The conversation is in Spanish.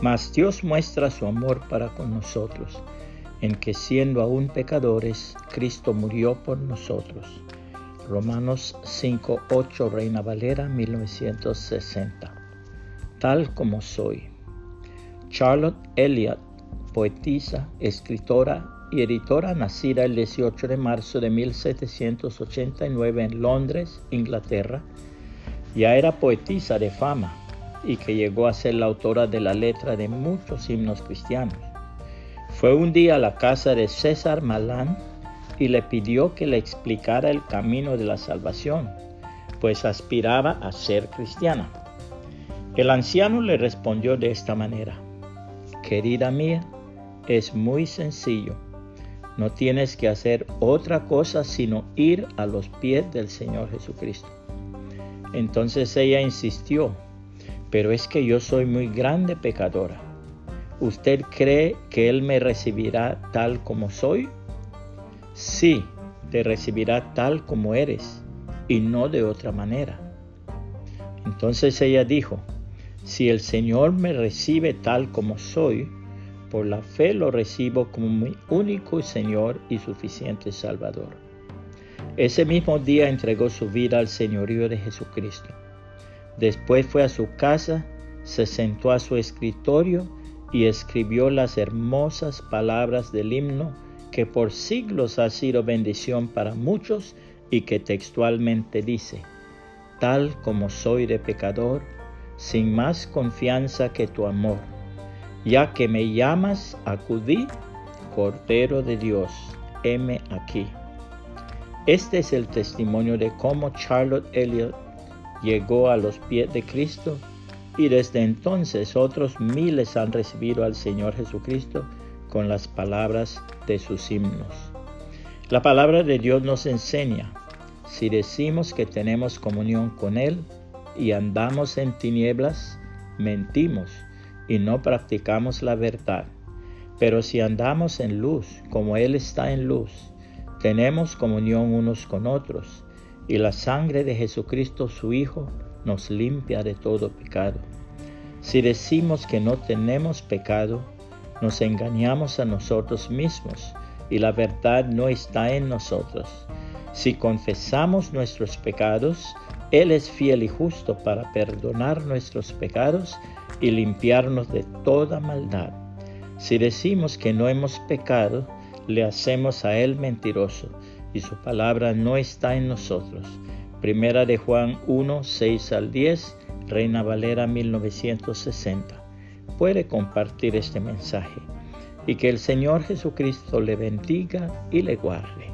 Mas Dios muestra su amor para con nosotros, en que siendo aún pecadores, Cristo murió por nosotros. Romanos 5.8 Reina Valera 1960. Tal como soy. Charlotte Elliott, poetisa, escritora y editora nacida el 18 de marzo de 1789 en Londres, Inglaterra, ya era poetisa de fama y que llegó a ser la autora de la letra de muchos himnos cristianos. Fue un día a la casa de César Malán y le pidió que le explicara el camino de la salvación, pues aspiraba a ser cristiana. El anciano le respondió de esta manera, Querida mía, es muy sencillo. No tienes que hacer otra cosa sino ir a los pies del Señor Jesucristo. Entonces ella insistió, pero es que yo soy muy grande pecadora. ¿Usted cree que Él me recibirá tal como soy? Sí, te recibirá tal como eres y no de otra manera. Entonces ella dijo, si el Señor me recibe tal como soy, por la fe lo recibo como mi único Señor y suficiente Salvador. Ese mismo día entregó su vida al señorío de Jesucristo. Después fue a su casa, se sentó a su escritorio y escribió las hermosas palabras del himno que por siglos ha sido bendición para muchos y que textualmente dice, tal como soy de pecador, sin más confianza que tu amor, ya que me llamas, acudí, Cordero de Dios, heme aquí. Este es el testimonio de cómo Charlotte Elliott llegó a los pies de Cristo y desde entonces otros miles han recibido al Señor Jesucristo con las palabras de sus himnos. La palabra de Dios nos enseña, si decimos que tenemos comunión con Él y andamos en tinieblas, mentimos y no practicamos la verdad. Pero si andamos en luz, como Él está en luz, tenemos comunión unos con otros y la sangre de Jesucristo su Hijo nos limpia de todo pecado. Si decimos que no tenemos pecado, nos engañamos a nosotros mismos y la verdad no está en nosotros. Si confesamos nuestros pecados, Él es fiel y justo para perdonar nuestros pecados y limpiarnos de toda maldad. Si decimos que no hemos pecado, le hacemos a él mentiroso y su palabra no está en nosotros. Primera de Juan 1, 6 al 10, Reina Valera 1960. Puede compartir este mensaje y que el Señor Jesucristo le bendiga y le guarde.